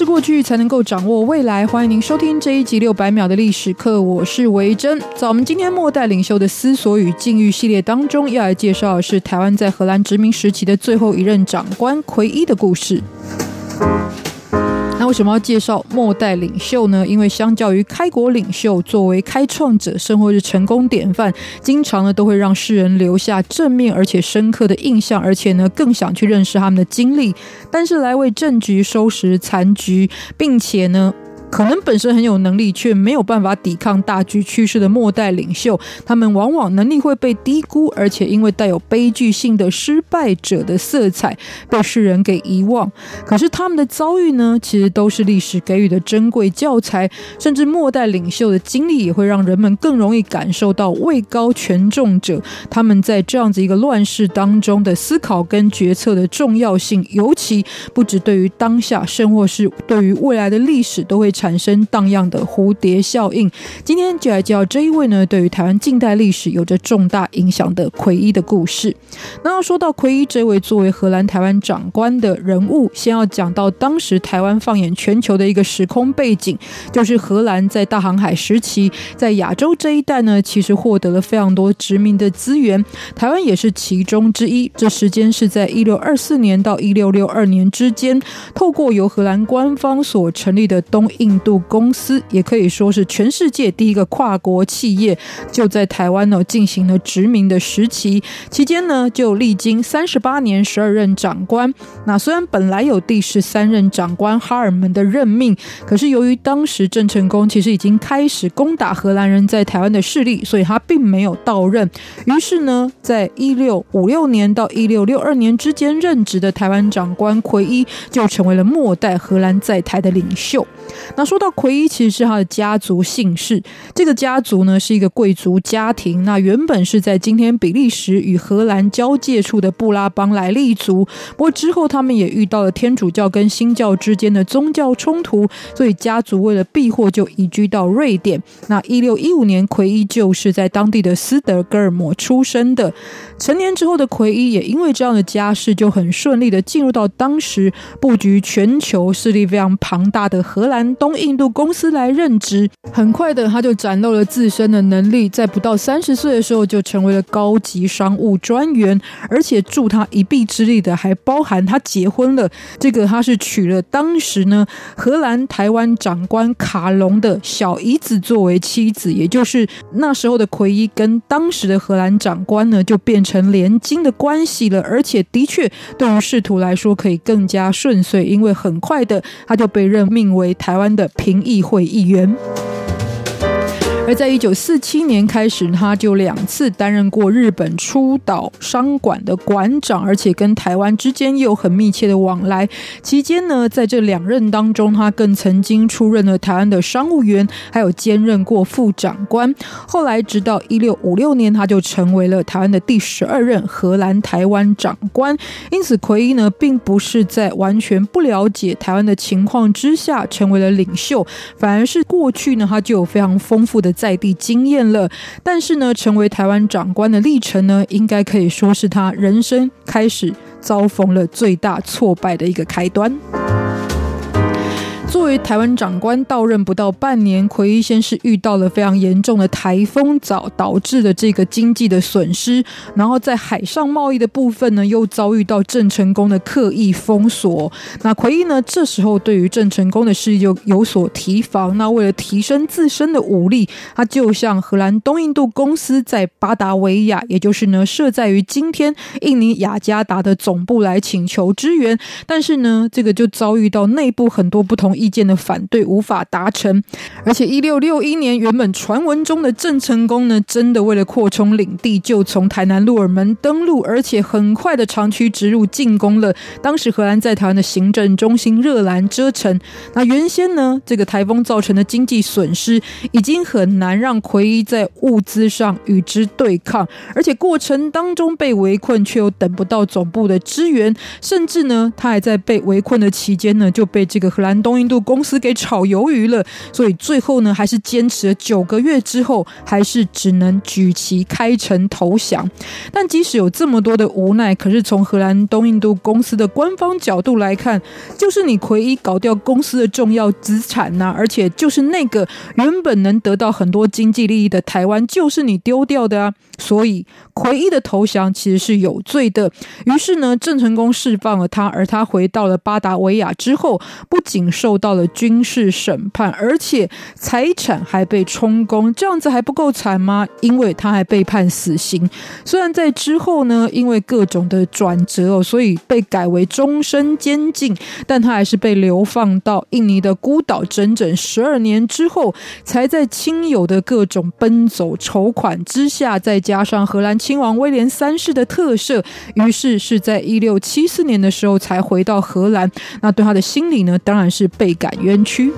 是过去，才能够掌握未来。欢迎您收听这一集六百秒的历史课，我是维珍。在我们今天末代领袖的思索与境遇系列当中，要来介绍的是台湾在荷兰殖民时期的最后一任长官奎一的故事。为什么要介绍末代领袖呢？因为相较于开国领袖，作为开创者，甚或是成功典范，经常呢都会让世人留下正面而且深刻的印象，而且呢更想去认识他们的经历。但是来为政局收拾残局，并且呢。可能本身很有能力，却没有办法抵抗大局趋势的末代领袖，他们往往能力会被低估，而且因为带有悲剧性的失败者的色彩，被世人给遗忘。可是他们的遭遇呢，其实都是历史给予的珍贵教材，甚至末代领袖的经历也会让人们更容易感受到位高权重者他们在这样子一个乱世当中的思考跟决策的重要性，尤其不止对于当下，甚或是对于未来的历史都会。产生荡漾的蝴蝶效应。今天就来介绍这一位呢，对于台湾近代历史有着重大影响的奎一的故事。那要说到奎一这位作为荷兰台湾长官的人物，先要讲到当时台湾放眼全球的一个时空背景，就是荷兰在大航海时期，在亚洲这一带呢，其实获得了非常多殖民的资源，台湾也是其中之一。这时间是在一六二四年到一六六二年之间，透过由荷兰官方所成立的东印。印度公司也可以说是全世界第一个跨国企业，就在台湾呢进行了殖民的时期。期间呢，就历经三十八年十二任长官。那虽然本来有第十三任长官哈尔门的任命，可是由于当时郑成功其实已经开始攻打荷兰人在台湾的势力，所以他并没有到任。于是呢，在一六五六年到一六六二年之间任职的台湾长官奎一，就成为了末代荷兰在台的领袖。那说到奎一，其实是他的家族姓氏。这个家族呢，是一个贵族家庭。那原本是在今天比利时与荷兰交界处的布拉邦来立足。不过之后他们也遇到了天主教跟新教之间的宗教冲突，所以家族为了避祸，就移居到瑞典。那一六一五年，奎一就是在当地的斯德哥尔摩出生的。成年之后的奎一，也因为这样的家世，就很顺利的进入到当时布局全球势力非常庞大的荷兰。东印度公司来任职，很快的他就展露了自身的能力，在不到三十岁的时候就成为了高级商务专员，而且助他一臂之力的还包含他结婚了。这个他是娶了当时呢荷兰台湾长官卡隆的小姨子作为妻子，也就是那时候的奎一跟当时的荷兰长官呢就变成连襟的关系了，而且的确对于仕途来说可以更加顺遂，因为很快的他就被任命为台湾的评议会议员。而在一九四七年开始，他就两次担任过日本出岛商馆的馆长，而且跟台湾之间有很密切的往来。期间呢，在这两任当中，他更曾经出任了台湾的商务员，还有兼任过副长官。后来，直到一六五六年，他就成为了台湾的第十二任荷兰台湾长官。因此，奎一呢，并不是在完全不了解台湾的情况之下成为了领袖，反而是过去呢，他就有非常丰富的。在地经验了，但是呢，成为台湾长官的历程呢，应该可以说是他人生开始遭逢了最大挫败的一个开端。作为台湾长官到任不到半年，奎一先是遇到了非常严重的台风早导致的这个经济的损失，然后在海上贸易的部分呢，又遭遇到郑成功的刻意封锁。那奎一呢，这时候对于郑成功的势力就有所提防。那为了提升自身的武力，他就向荷兰东印度公司在巴达维亚，也就是呢设在于今天印尼雅加达的总部来请求支援。但是呢，这个就遭遇到内部很多不同。意见的反对无法达成。而且一六六一年，原本传闻中的郑成功呢，真的为了扩充领地，就从台南鹿耳门登陆，而且很快的长驱直入，进攻了当时荷兰在台湾的行政中心热兰遮城。那原先呢，这个台风造成的经济损失已经很难让奎一在物资上与之对抗，而且过程当中被围困，却又等不到总部的支援，甚至呢，他还在被围困的期间呢，就被这个荷兰东印度公司给炒鱿鱼了。所以最后呢，还是坚持了九个月之后，还是只能举旗开城投降。但即使有这么多的无奈，可是从荷兰东印度公司的官方角度来看，就是你奎一搞掉公司的重要资产呐、啊，而且就是那个原本能得到很多经济利益的台湾，就是你丢掉的啊。所以奎一的投降其实是有罪的。于是呢，郑成功释放了他，而他回到了巴达维亚之后，不仅受到了军事审判，而且财产还被充公。这样子还不够惨吗？因为他还被判死刑。虽然在之后呢，因为各种的转折哦，所以被改为终身监禁，但他还是被流放到印尼的孤岛，整整十二年之后，才在亲友的各种奔走筹款之下，再加上荷兰亲王威廉三世的特赦，于是是在一六七四年的时候才回到荷兰。那对他的心理呢，当然是被倍感冤屈。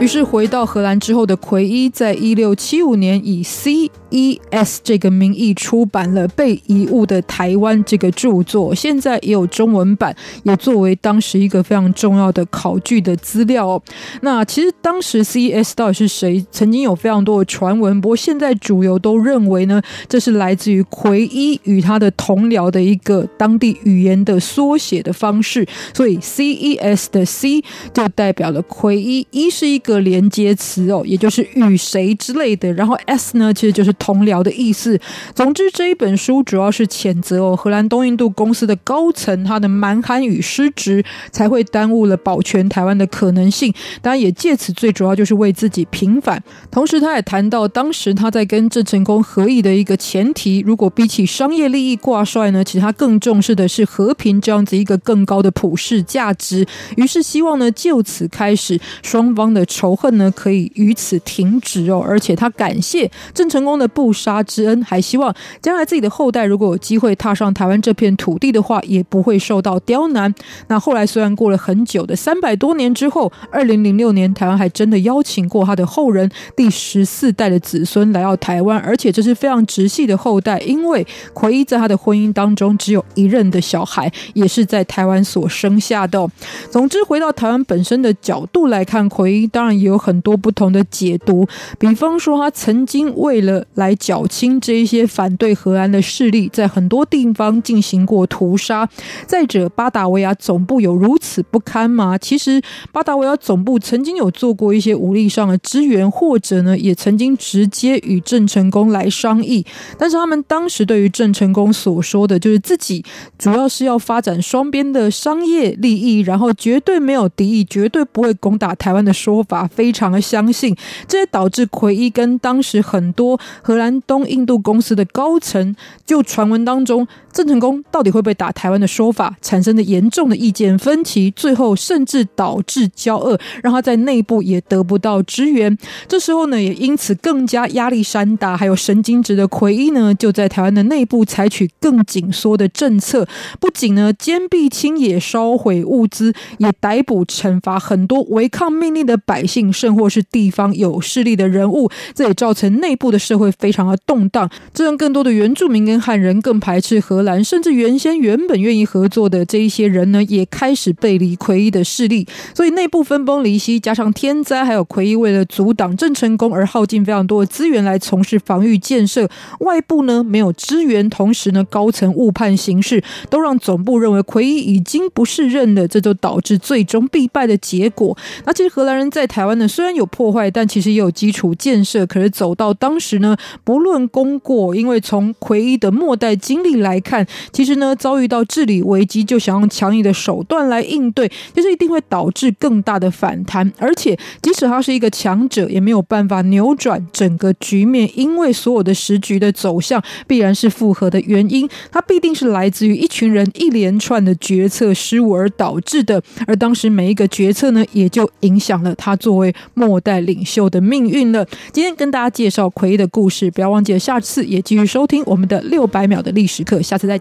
于是回到荷兰之后的奎一，在一六七五年以 C.E.S 这个名义出版了《被遗误的台湾》这个著作，现在也有中文版，也作为当时一个非常重要的考据的资料哦。那其实当时 C.E.S 到底是谁？曾经有非常多的传闻，不过现在主流都认为呢，这是来自于奎一与他的同僚的一个当地语言的缩写的方式，所以 C.E.S 的 C 就代表了奎一，一是一个。个连接词哦，也就是与谁之类的，然后 S 呢，其实就是同僚的意思。总之，这一本书主要是谴责哦，荷兰东印度公司的高层他的蛮横与失职，才会耽误了保全台湾的可能性。当然，也借此最主要就是为自己平反。同时，他也谈到当时他在跟郑成功合议的一个前提，如果比起商业利益挂帅呢，其实他更重视的是和平这样子一个更高的普世价值。于是，希望呢就此开始双方的。仇恨呢，可以于此停止哦，而且他感谢郑成功的不杀之恩，还希望将来自己的后代如果有机会踏上台湾这片土地的话，也不会受到刁难。那后来虽然过了很久的三百多年之后，二零零六年台湾还真的邀请过他的后人第十四代的子孙来到台湾，而且这是非常直系的后代，因为奎一在他的婚姻当中只有一任的小孩，也是在台湾所生下的。总之，回到台湾本身的角度来看，奎一当然。也有很多不同的解读，比方说他曾经为了来缴清这一些反对荷兰的势力，在很多地方进行过屠杀。再者，巴达维亚总部有如此不堪吗？其实，巴达维亚总部曾经有做过一些武力上的支援，或者呢，也曾经直接与郑成功来商议。但是他们当时对于郑成功所说的就是自己主要是要发展双边的商业利益，然后绝对没有敌意，绝对不会攻打台湾的说法。非常的相信，这也导致奎一跟当时很多荷兰东印度公司的高层，就传闻当中郑成功到底会不会打台湾的说法，产生的严重的意见分歧，最后甚至导致交恶，让他在内部也得不到支援。这时候呢，也因此更加压力山大，还有神经质的奎一呢，就在台湾的内部采取更紧缩的政策，不仅呢坚壁清野、烧毁物资，也逮捕惩罚很多违抗命令的百百姓。甚或是地方有势力的人物，这也造成内部的社会非常的动荡，这让更多的原住民跟汉人更排斥荷兰，甚至原先原本愿意合作的这一些人呢，也开始背离奎一的势力，所以内部分崩离析，加上天灾，还有奎一为了阻挡郑成功而耗尽非常多的资源来从事防御建设，外部呢没有支援，同时呢高层误判形势，都让总部认为奎一已经不是任了，这就导致最终必败的结果。那其实荷兰人在台湾呢，虽然有破坏，但其实也有基础建设。可是走到当时呢，不论功过，因为从奎一的末代经历来看，其实呢，遭遇到治理危机，就想用强硬的手段来应对，其实一定会导致更大的反弹。而且，即使他是一个强者，也没有办法扭转整个局面，因为所有的时局的走向必然是复合的原因，它必定是来自于一群人一连串的决策失误而导致的。而当时每一个决策呢，也就影响了他作为末代领袖的命运了。今天跟大家介绍奎的故事，不要忘记了下次也继续收听我们的六百秒的历史课，下次再。